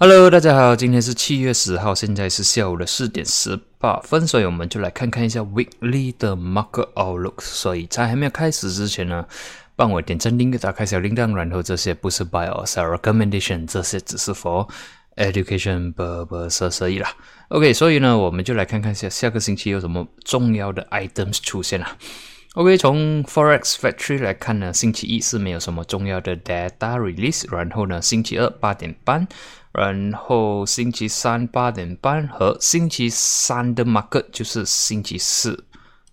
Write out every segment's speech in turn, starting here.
Hello，大家好，今天是七月十号，现在是下午的四点十八分，所以我们就来看看一下 Weekly 的 Market Outlook。所以在还没有开始之前呢，帮我点赞、订阅、打开小铃铛，然后这些不是 Buy or Sell Recommendation，这些只是 For Education purposes 而已啦。OK，所以呢，我们就来看看下下个星期有什么重要的 items 出现啦。OK，从 Forex Factory 来看呢，星期一是没有什么重要的 data release，然后呢，星期二八点半。然后星期三八点半和星期三的 market 就是星期四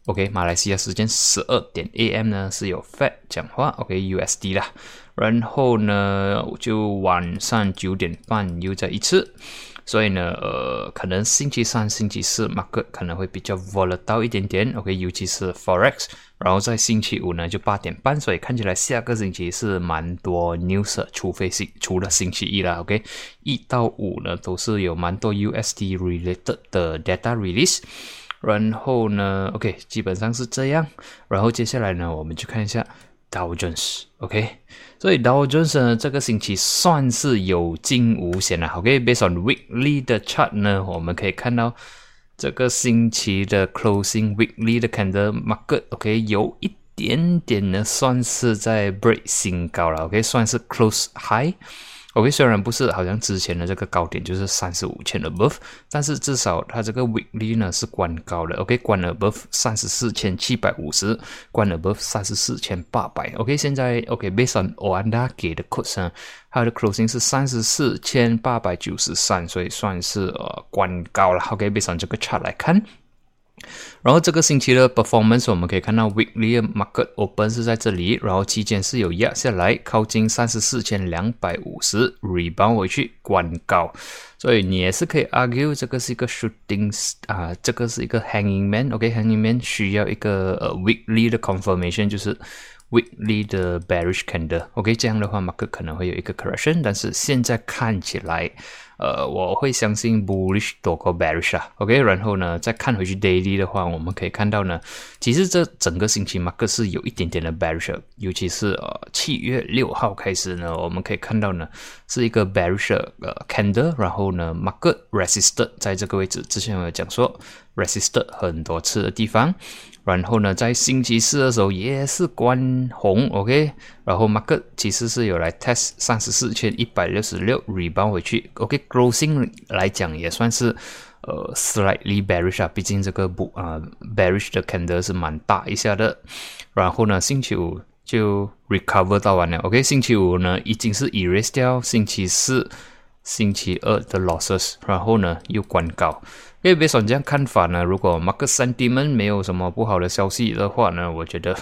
，OK，马来西亚时间十二点 AM 呢是有 Fed 讲话，OK，USD 啦。然后呢就晚上九点半又再一次。所以呢，呃，可能星期三、星期四马克可能会比较 volatile 一点点，OK，尤其是 forex。然后在星期五呢，就八点半，所以看起来下个星期是蛮多 news，除非星除了星期一啦，OK，一到五呢都是有蛮多 USD related 的 data release。然后呢，OK，基本上是这样。然后接下来呢，我们去看一下。Dow Jones，OK，所以 Dow Jones 呢，这个星期算是有惊无险了。OK，based on weekly 的 chart 呢，我们可以看到这个星期的 closing weekly 的 candle market，OK，有一点点呢，算是在 break 新高了。OK，算是 close high。OK，虽然不是好像之前的这个高点就是三十五千 above，但是至少它这个 weekly 呢是关高的。OK，关 above 三十四千七百五十，关 above 三十四千八百。OK，现在 OK，based on Oanda 给的 quote 呢，它的 closing 是三十四千八百九十三，所以算是呃关高了。OK，based on 这个 chart 来看。然后这个星期的 performance 我们可以看到 weekly market open 是在这里，然后期间是有压下来，靠近三十四千两百五十，rebound 回去关高，所以你也是可以 argue 这个是一个 shooting 啊，这个是一个 hanging man，OK，hanging man 需要一个呃 weekly 的 confirmation，就是 weekly 的 bearish candle，OK，这样的话 market 可能会有一个 correction，但是现在看起来。呃，我会相信 bullish 多过 bearish 啊，OK，然后呢，再看回去 daily 的话，我们可以看到呢，其实这整个星期 market 是有一点点的 bearish，尤其是呃七月六号开始呢，我们可以看到呢是一个 bearish 呃 candle，然后呢 market resisted 在这个位置，之前我有讲说 resisted 很多次的地方。然后呢，在星期四的时候也是关红，OK。然后 market 其实是有来 test 三十四千一百六十六 rebound 回去，OK，grossing 来讲也算是呃 slightly bearish 啊，毕竟这个不啊 bearish 的 candle 是蛮大一下的。然后呢，星期五就 recover 到完了，OK。星期五呢已经是 erase 掉星期四、星期二的 losses，然后呢又关高。因为别说这样看法呢，如果 market sentiment 没有什么不好的消息的话呢，我觉得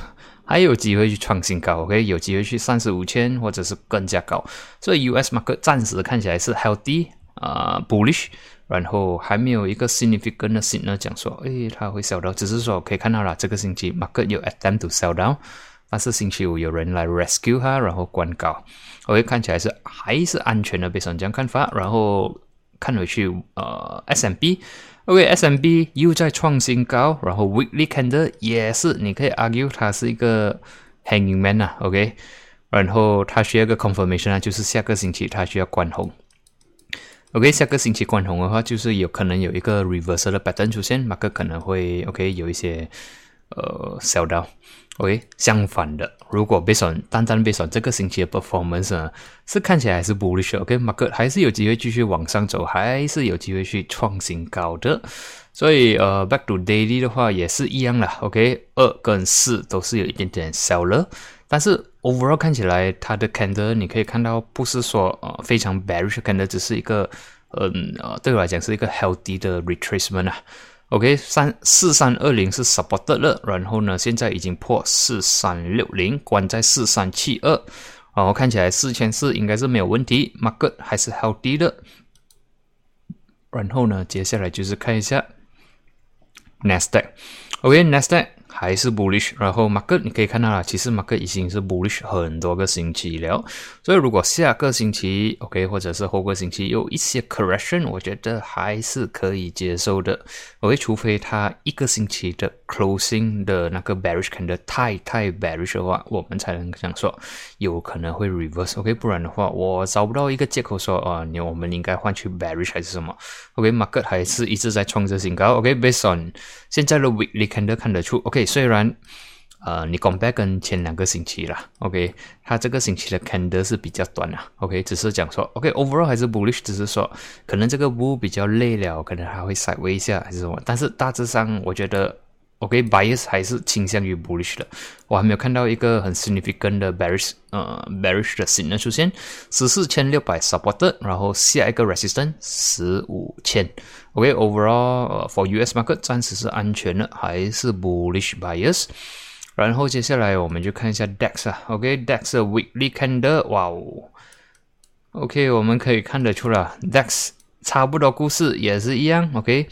还有机会去创新高，OK，有机会去三十五千或者是更加高。所以 US market 暂时看起来是 healthy 啊 bullish，然后还没有一个 significant 的 signal 讲说，诶，它会 sell down，只是说可以看到了这个星期 market 有 attempt to sell down，但是星期五有人来 rescue 它，然后关高，OK，看起来是还是安全的，别说这样看法，然后看回去呃 S M B。OK，SMB 又在创新高，然后 Weekly Candle 也是，你可以 argue 它是一个 Hanging Man 啊，OK，然后它需要一个 confirmation 啊，就是下个星期它需要关红，OK，下个星期关红的话，就是有可能有一个 reversal 的 pattern 出现，马克可能会 OK 有一些呃 sell down。OK，相反的，如果 based on 单单 based on 这个星期的 performance 呢，是看起来还是 bullish。O.K. 马哥还是有机会继续往上走，还是有机会去创新高的。所以呃，back to daily 的话也是一样的。OK，二跟四都是有一点点 sell 了，但是 overall 看起来它的 candle 你可以看到不是说呃非常 bearish candle，只是一个嗯呃对我来讲是一个 healthy 的 retracement 啊。OK，三四三二零是 supported 了，然后呢，现在已经破四三六零，关在四三七二，然后看起来四千四应该是没有问题，market 还是 healthy 的。然后呢，接下来就是看一下 Nasdaq，OK，Nasdaq。还是 bullish，然后 market 你可以看到了，其实 market 已经是 bullish 很多个星期了。所以如果下个星期 OK，或者是后个星期有一些 correction，我觉得还是可以接受的。OK，除非它一个星期的 closing 的那个 bearish candle 太太 bearish 的话，我们才能想说有可能会 reverse。OK，不然的话，我找不到一个借口说啊，我们应该换去 bearish 还是什么。OK，market 还是一直在创着新高。OK，based on 现在的 weekly candle 看得出，OK，虽然。呃，你 compare 跟前两个星期啦，OK，它这个星期的 candle 是比较短啦，OK，只是讲说，OK，overall 还是 bullish，只是说可能这个 bull 比较累了，可能还会 side 微一下还是什么，但是大致上我觉得，OK，bias 还是倾向于 bullish 的，我还没有看到一个很 significant 的 bearish，呃，bearish 的 signal 出现，十四千六百 support，然后下一个 resistance 十五千，OK，overall for US market 暂时是安全的，还是 bullish bias。然后接下来我们就看一下 DEX 啊，OK，DEX 的 weekly candle，哇哦，OK，我们可以看得出了，DEX 差不多故事也是一样，OK，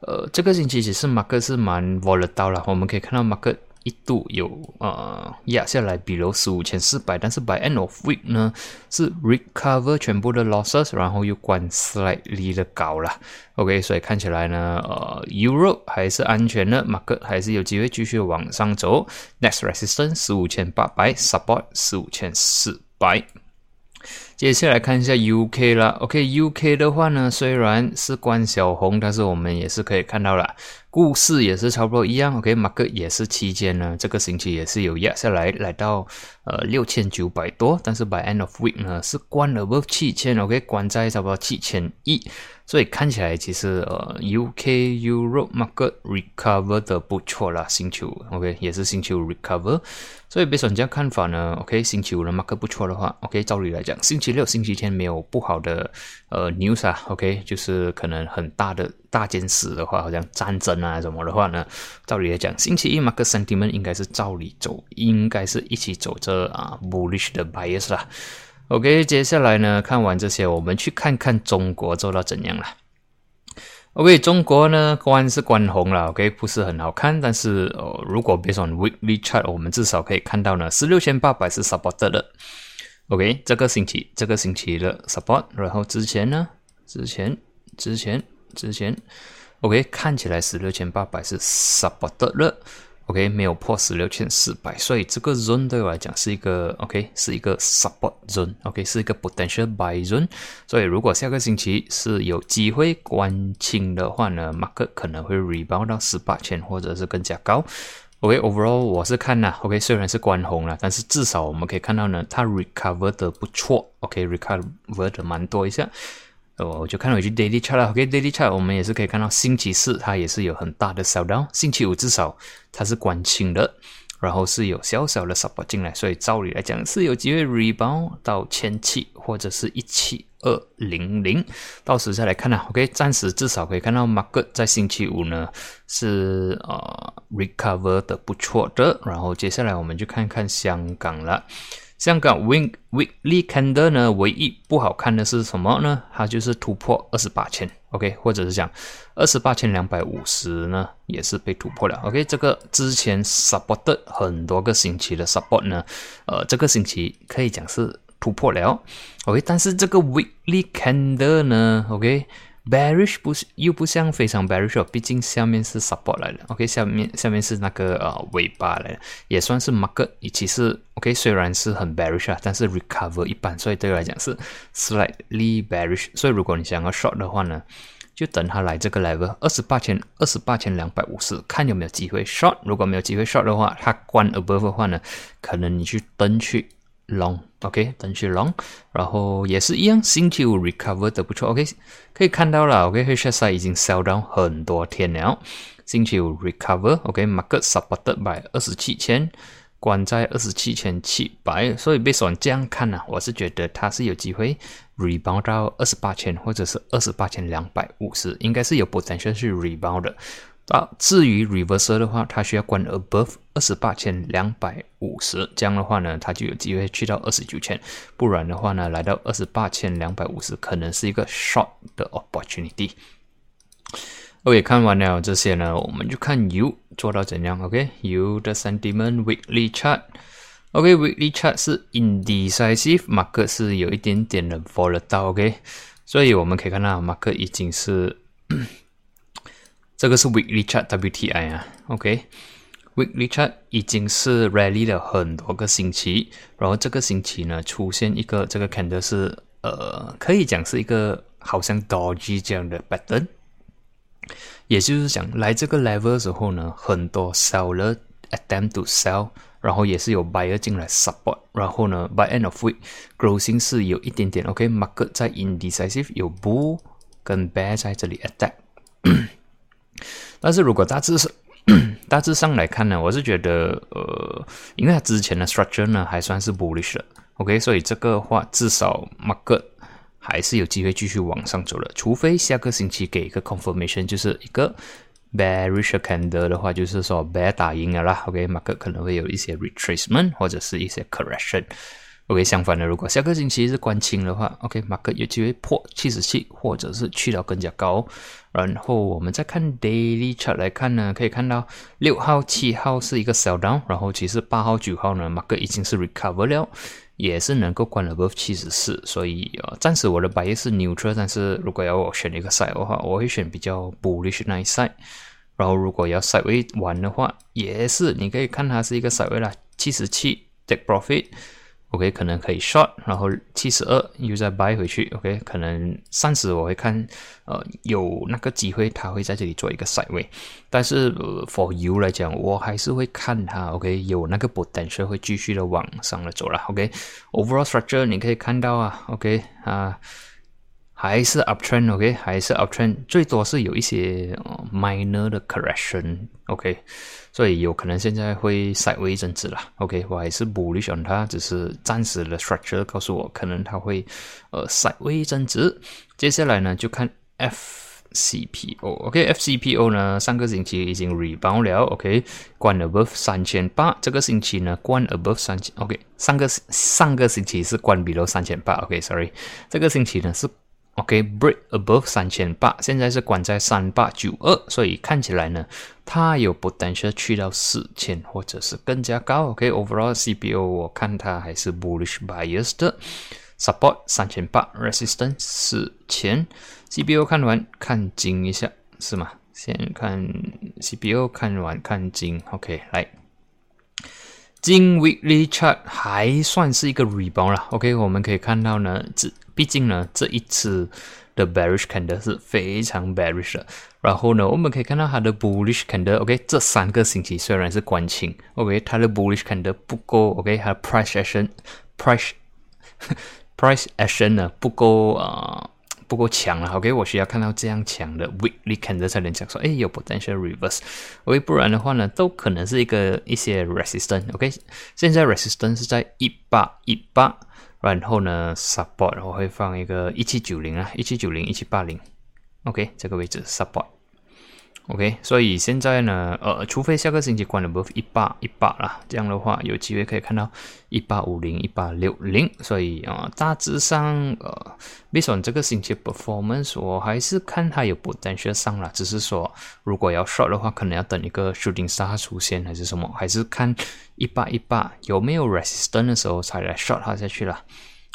呃，这个星期其实马克是蛮 volatile 了，我们可以看到马克。一度有呃压下来，比如十五千四百，但是 by end of week 呢是 recover 全部的 losses，然后又关 slightly 的高了。OK，所以看起来呢，呃，Europe 还是安全的，market 还是有机会继续往上走。Next resistance 十五千八百，support 十五千四百。接下来看一下 UK 了，OK，UK 的话呢，虽然是关小红，但是我们也是可以看到了。故事也是差不多一样，OK，马克也是期间呢，这个星期也是有压下来，来到呃六千九百多，但是 by end of week 呢是关了不七千，OK，关在差不多七千一。所以看起来其实呃，UK Europe market recover 的不错啦，星期五 OK 也是星期五 recover。所以，别说你这样看法呢，OK 星期五的 market 不错的话，OK 照理来讲，星期六、星期天没有不好的呃 news 啊，OK 就是可能很大的大件事的话，好像战争啊什么的话呢，照理来讲，星期一 market sentiment 应该是照理走，应该是一起走着啊 bullish 的 bias 啦。OK，接下来呢，看完这些，我们去看看中国做到怎样了。OK，中国呢，关是关红了，OK，不是很好看，但是哦，如果别说 Weekly Chart，我们至少可以看到呢，十六千八百是 support 的。OK，这个星期，这个星期的 support，然后之前呢，之前，之前，之前，OK，看起来十六千八百是 support 的。OK，没有破十六千四百，所以这个 zone 对我来讲是一个 OK，是一个 support zone，OK，是一个 potential buy zone。所以如果下个星期是有机会关清的话呢，market 可能会 rebound 到十八千或者是更加高。OK，overall 我是看呐，OK，虽然是关红了，但是至少我们可以看到呢，它 recover 的不错，OK，recover 的蛮多一下。哦，我就看到一句 daily chart 了，OK，daily chart 我们也是可以看到，星期四它也是有很大的 sell down，星期五至少它是关清的，然后是有小小的 support 进来，所以照理来讲是有机会 rebound 到千七或者是一七二零零，到时再来看啊，OK，暂时至少可以看到 market 在星期五呢是呃 recover 的不错的，然后接下来我们就看看香港了。香港 week weekly candle 呢，唯一不好看的是什么呢？它就是突破二十八千，OK，或者是讲二十八千两百五十呢，也是被突破了，OK。这个之前 support 很多个星期的 support 呢，呃，这个星期可以讲是突破了，OK。但是这个 weekly candle 呢，OK。Bearish 不是又不像非常 bearish，毕竟下面是 support 来的，OK，下面下面是那个呃尾巴来的，也算是 market，其实 OK 虽然是很 bearish 啊，但是 recover 一般，所以对我来讲是 slightly bearish。所以如果你想要 short 的话呢，就等它来这个 level 二十八千二十八千两百五十，看有没有机会 short。如果没有机会 short 的话，它关 above 的话呢，可能你去登去。long，OK，等去 long，然后也是一样，星期五 recover 的不错，OK，可以看到了，OK，黑色赛已经 sell down 很多天了，星期五 recover，OK，market supported by 二十七千，关在二十七千七百，所以被选这样看呢，我是觉得它是有机会 rebound 到二十八千或者是二十八千两百五十，应该是有 potential 去 rebound 的。啊，至于 reverse 的话，它需要关 above 二十八千两百五十，这样的话呢，它就有机会去到二十九千，不然的话呢，来到二十八千两百五十，可能是一个 short 的 opportunity。OK，看完了这些呢，我们就看 U 做到怎样。OK，U 的 sentiment weekly chart，OK，weekly chart 是 indecisive，market 是有一点点的 volatile。OK，所以我们可以看到 market 已经是。这个是 weekly chart WTI 啊，OK，weekly chart 已经是 rally 了很多个星期，然后这个星期呢出现一个这个 candle 是呃可以讲是一个好像 dodgy 这样的 pattern，也就是讲来这个 level 的时候呢，很多 seller attempt to sell，然后也是有 buyer 进来 support，然后呢 by end of week closing 是有一点点 OK，market 在 indecisive 有 bull 跟 bear 在这里 attack。但是如果大致是大致上来看呢，我是觉得呃，因为它之前的 structure 呢还算是 bullish 的，OK，所以这个话至少 market 还是有机会继续往上走的，除非下个星期给一个 confirmation，就是一个 bearish candle 的话，就是说 bear 打赢了啦，OK，market 可能会有一些 retracement 或者是一些 correction。OK，相反的，如果下个星期是关清的话，OK，马克有机会破七十七，或者是去到更加高。然后我们再看 daily chart 来看呢，可以看到六号、七号是一个 sell down，然后其实八号、九号呢马克已经是 recover 了，也是能够关 above 七十四。所以呃，暂时我的 buy 是 neutral，但是如果要我选一个 side 的话，我会选比较 bullish 那一 side。然后如果要 side way 玩的话，也是你可以看它是一个 side way 啦，七十七 take profit。OK，可能可以 short，然后七十二又再 buy 回去。OK，可能三十我会看，呃，有那个机会它会在这里做一个 side way。但是 for you 来讲，我还是会看它。OK，有那个 potential 会继续的往上的走了。OK，overall structure 你可以看到啊。OK 啊。还是 uptrend，OK，还是 uptrend，最多是有一些 minor 的 correction，OK，所以有可能现在会 sideways 增值了，OK，我还是不理想它，只是暂时的 structure 告诉我，可能它会呃 sideways 增值。接下来呢，就看 FCPO，OK，FCPO 呢，上个星期已经 rebound 了，OK，关 above 三千八，这个星期呢关 above 三千，OK，上个上个星期是关 below 三千八，OK，sorry，这个星期呢是。OK，break above 三千八，现在是关在三八九二，所以看起来呢，它有 potential 去到四千或者是更加高。OK，overall CPO 我看它还是 bullish bias 的，support 三千八，resistance 四千。CPO 看完看金一下是吗？先看 CPO 看完看金，OK，来，金 weekly chart 还算是一个 rebound 啦。OK，我们可以看到呢，这。毕竟呢，这一次的 bearish candle 是非常 bearish 的。然后呢，我们可以看到它的 bullish candle，OK，这三个星期虽然是关清，OK，它的 bullish candle 不够，OK，它的 price action，price price action 呢不够啊，不够强了，OK，我需要看到这样强的 weekly candle 才能讲说，哎，有 potential reverse，OK，不然的话呢，都可能是一个一些 resistance，OK，现在 resistance 是在一八一八。然后呢，support 我会放一个一七九零啊，一七九零一七八零，OK，这个位置 support OK，所以现在呢，呃，除非下个星期关了 above 一八一八啦，这样的话有机会可以看到一八五零一八六零，所以啊，大致上呃，based on 这个星期 performance，我还是看它有 potential 上了，只是说如果要 short 的话，可能要等一个 shooting star 出现还是什么，还是看。一八一八有没有 resistance 的时候才来 short 它下去了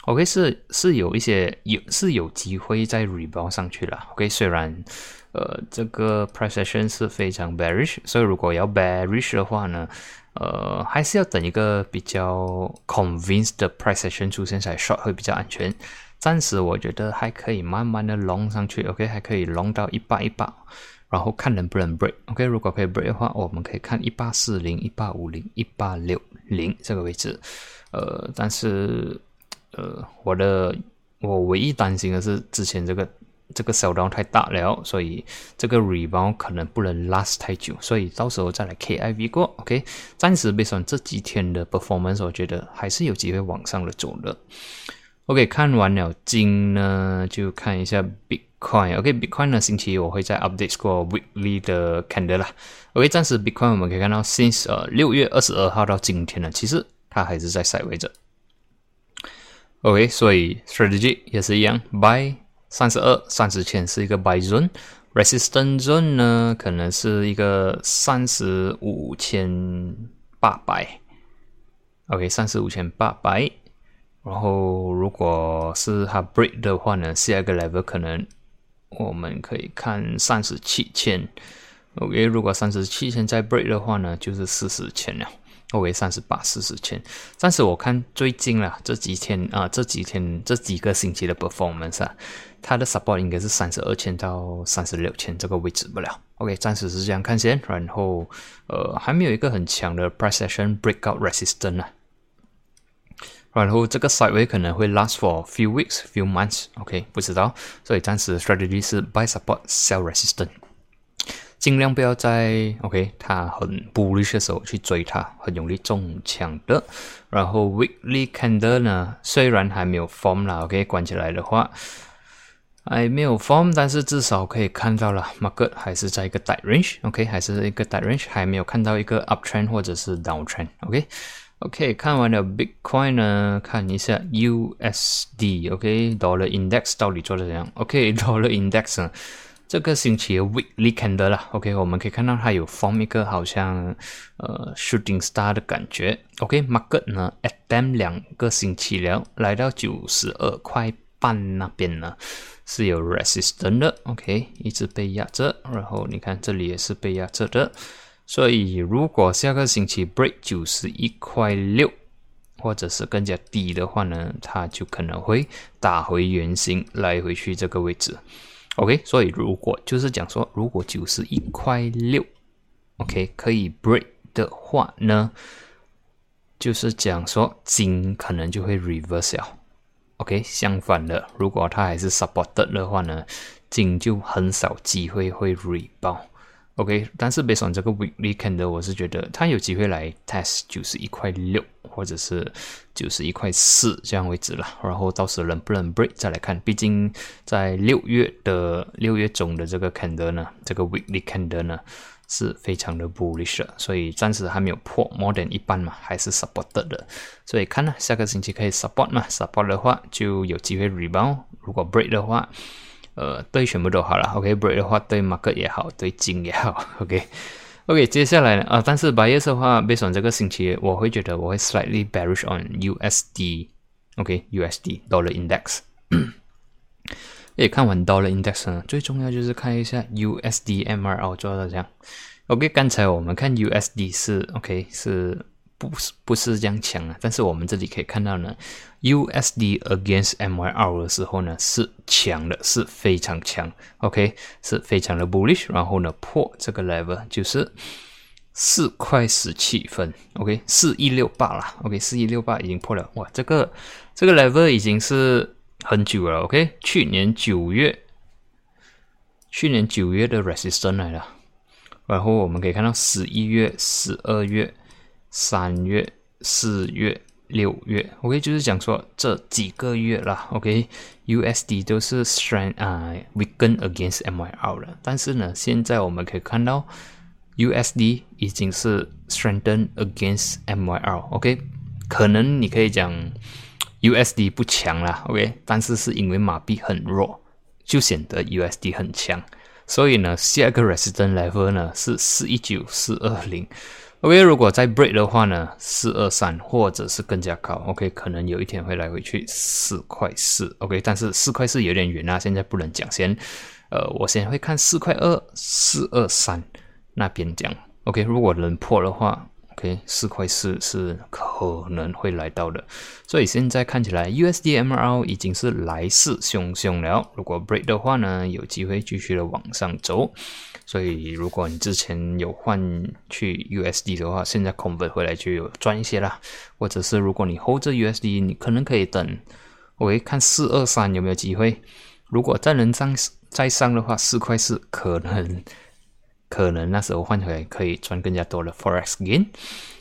？OK 是是有一些有是有机会在 rebound 上去了。OK 虽然呃这个 price action 是非常 bearish，所以如果要 bearish 的话呢，呃还是要等一个比较 convinced 的 price action 出现才 short 会比较安全。暂时我觉得还可以慢慢的 long 上去，OK 还可以 long 到一八一八。然后看能不能 break，OK，如果可以 break 的话，我们可以看一八四零、一八五零、一八六零这个位置。呃，但是呃，我的我唯一担心的是之前这个这个小 n 太大了，所以这个 rebound 可能不能 last 太久，所以到时候再来 KIV 过，OK。暂时 based on 这几天的 performance，我觉得还是有机会往上的走的。OK，看完了金呢，就看一下 Bitcoin。OK，Bitcoin 呢？星期一我会在 update 过 weekly 的 candle 啦。OK，暂时 Bitcoin 我们可以看到，since 呃六月二十二号到今天呢，其实它还是在 side 位着。OK，所以 strategy 也是一样，buy 三十二三十千是一个 buy zone，resistance zone 呢可能是一个三十五千八百。OK，三十五千八百。然后如果是它 break 的话呢，下一个 level 可能。我们可以看三十七千 OK，如果三十七千再 break 的话呢，就是四十千了。OK，三十八、四十千。但是我看最近啦，这几天啊，这几天这几个星期的 performance 啊，它的 support 应该是三十二千到三十六千这个位置不了。OK，暂时是这样看先。然后呃，还没有一个很强的 price action breakout resistance 啊。然后这个 sideway 可能会 last for few weeks, few months。OK，不知道。所以暂时 strategy 是 buy support, sell resistance。尽量不要在 OK，它很 bullish 的时候去追它，很容易中枪的。然后 weekly candle 呢，虽然还没有 form 啦，OK，关起来的话还没有 form，但是至少可以看到了，market 还是在一个大 range，OK，还是一个大 range，还没有看到一个 uptrend 或者是 downtrend，OK，OK，看完了 Bitcoin 呢，看一下 USD，OK，Dollar Index 到底做的怎样？OK，Dollar Index 呢？这个星期的 weekly candle 啦，OK，我们可以看到它有 form 一个好像呃 shooting star 的感觉，OK，market 呢 at them 两个星期了，来到九十二块半那边呢是有 resistance 的，OK，一直被压着，然后你看这里也是被压着的，所以如果下个星期 break 九十一块六，或者是更加低的话呢，它就可能会打回原形，来回去这个位置。OK，所以如果就是讲说，如果九十一块六，OK 可以 break 的话呢，就是讲说金可能就会 reverse 了。OK，相反的，如果它还是 supported 的话呢，金就很少机会会 rebound。OK，但是 based on 这个 weekly candle，我是觉得它有机会来 test 九十一块六，或者是九十一块四这样为止了。然后到时能不能 break 再来看，毕竟在六月的六月中的这个 candle 呢，这个 weekly candle 呢是非常的 bullish，所以暂时还没有破 more than 一半嘛，还是 supported 的。所以看呢，下个星期可以 support 嘛，support 的话就有机会 rebound，如果 break 的话。呃，对全部都好了，OK，break 的话对 market 也好，对金也好，OK，OK，接下来呢啊，但是八月的话，based on 这个星期，我会觉得我会 slightly bearish on USD，OK，USD dollar index。诶，看完 dollar index 呢，最重要就是看一下 USD MRR 做到这样。OK，刚才我们看 USD 是 OK 是。不是不是这样强啊，但是我们这里可以看到呢，USD against MYR 的时候呢是强的，是非常强，OK，是非常的 bullish，然后呢破这个 level 就是四块十七分，OK，四一六八啦，OK，四一六八已经破了，哇，这个这个 level 已经是很久了，OK，去年九月，去年九月的 resistance 来了，然后我们可以看到十一月、十二月。三月、四月、六月，OK，就是讲说这几个月啦，OK，USD 都是 strength 啊，weaken against MYR 了。但是呢，现在我们可以看到 USD 已经是 strengthen against MYR，OK，可能你可以讲 USD 不强啦，OK，但是是因为马币很弱，就显得 USD 很强。所以呢，下一个 resistance level 呢是四一九四二零。OK，如果再 break 的话呢，四二三或者是更加高，OK，可能有一天会来回去四块四，OK，但是四块四有点远啊，现在不能讲先，呃，我先会看四块二、四二三那边讲，OK，如果能破的话。OK，四块四是可能会来到的，所以现在看起来 USD MRL 已经是来势汹汹了。如果 break 的话呢，有机会继续的往上走。所以如果你之前有换去 USD 的话，现在 convert 回来就有赚一些啦。或者是如果你 hold 着 USD，你可能可以等，我会看四二三有没有机会。如果再能上再上的话，四块四可能。可能那时候换回来可以赚更加多的 forex gain。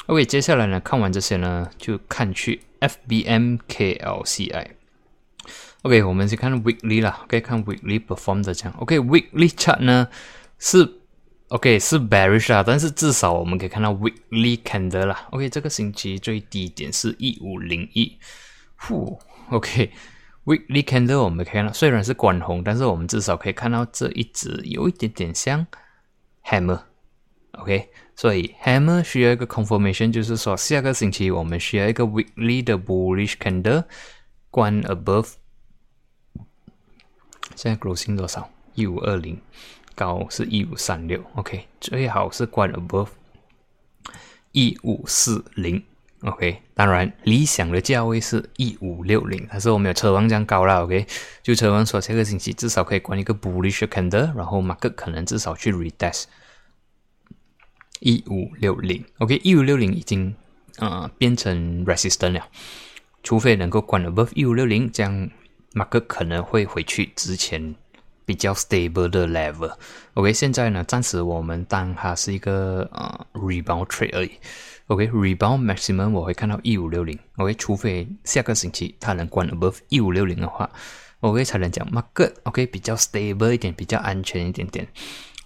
OK，接下来呢，看完这些呢，就看去 FBMKLCI。OK，我们先看 weekly 啦，可以看 weekly perform 的这样。OK，weekly chart 呢是 OK 是 bearish 啊，但是至少我们可以看到 weekly candle 啦。OK，这个星期最低点是一五零一。呼，OK，weekly candle 我们可以看到虽然是关红，但是我们至少可以看到这一只有一点点像。Hammer，OK，所以 Hammer 需要一个 confirmation，就是说下个星期我们需要一个 weekly 的 bullish candle 关 above，现在 closing 多少？一五二零高是一五三六，OK，最好是关 above 一五四零，OK，当然理想的价位是一五六零，但是我没有车王这样高了，OK，就车王说下个星期至少可以关一个 bullish candle，然后马克可能至少去 retest 一五六零，OK，一五六零已经呃变成 resistance 了，除非能够关 above 一五六零，这样马克可能会回去之前。比较 stable 的 level，OK，现在呢，暂时我们当它是一个呃 rebound trade 而已，OK，rebound maximum 我会看到一五六零，OK，除非下个星期它能关 above 一五六零的话，OK 才能讲 mark。OK，比较 stable 一点，比较安全一点点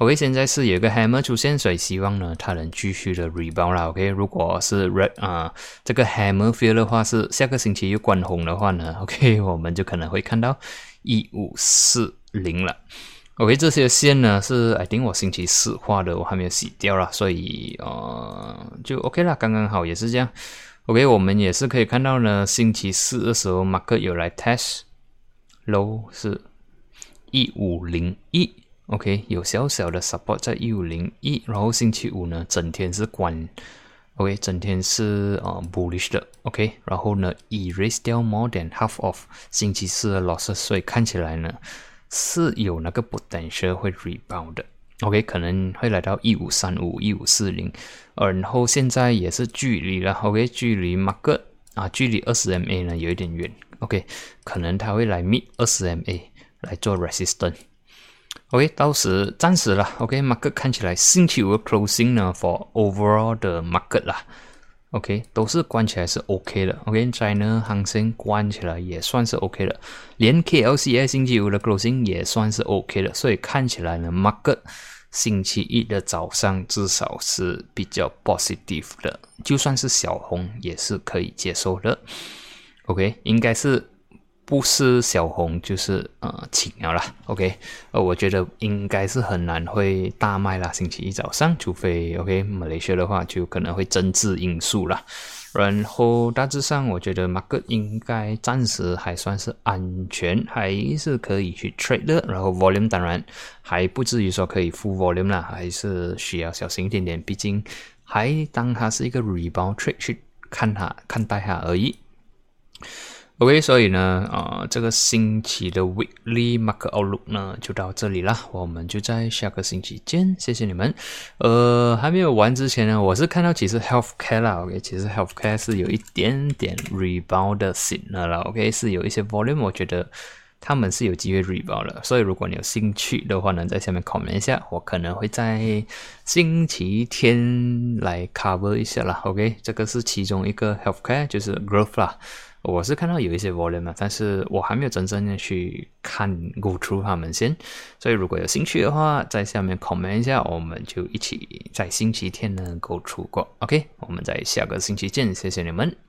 ，OK，现在是有一个 hammer 出现，所以希望呢它能继续的 rebound 啦，OK，如果是 red 啊这个 hammer feel 的话是下个星期又关红的话呢，OK，我们就可能会看到一五四。零了，OK，这些线呢是 I think 我星期四画的，我还没有洗掉了，所以呃就 OK 了，刚刚好也是这样。OK，我们也是可以看到呢，星期四的时候马克有来 test，low 是一五零一，OK，有小小的 support 在一五零一，然后星期五呢整天是关，OK，整天是呃 bullish 的，OK，然后呢 erase 掉 more than half of 星期四的 loss，所以看起来呢。是有那个 potential 会 rebound 的，OK，可能会来到一五三五、一五四零，然后现在也是距离了，OK，距离 market 啊，距离二十 MA 呢有一点远，OK，可能它会来 meet 二十 MA 来做 resistance OK，到时暂时了。OK，market 看起来星期五的 closing 呢，for overall 的 market 啦。OK，都是关起来是 OK 的。OK，在呢行生关起来也算是 OK 的，连 KLCI 星期五的 closing 也算是 OK 的。所以看起来呢 market 星期一的早上至少是比较 positive 的，就算是小红也是可以接受的。OK，应该是。不是小红就是呃请了啦，OK，呃我觉得应该是很难会大卖啦，星期一早上，除非 OK 马来西亚的话就可能会政治因素啦。然后大致上我觉得 Mac 应该暂时还算是安全，还是可以去 trade 的。然后 volume 当然还不至于说可以 full volume 啦，还是需要小心一点点，毕竟还当它是一个 rebound trade 去看它看待它而已。OK，所以呢，呃，这个星期的 Weekly Market Outlook 呢就到这里啦，我们就在下个星期见，谢谢你们。呃，还没有完之前呢，我是看到其实 Healthcare 啦，OK，其实 Healthcare 是有一点点 Rebound 的 signal 啦，OK，是有一些 Volume，我觉得他们是有机会 Rebound 的，所以如果你有兴趣的话呢，在下面 comment 一下，我可能会在星期天来 Cover 一下啦，OK，这个是其中一个 Healthcare，就是 Growth 啦。我是看到有一些 volume 嘛，但是我还没有真正的去看 go through 他们先，所以如果有兴趣的话，在下面 comment 一下，我们就一起在星期天呢 go through 过，OK，我们在下个星期见，谢谢你们。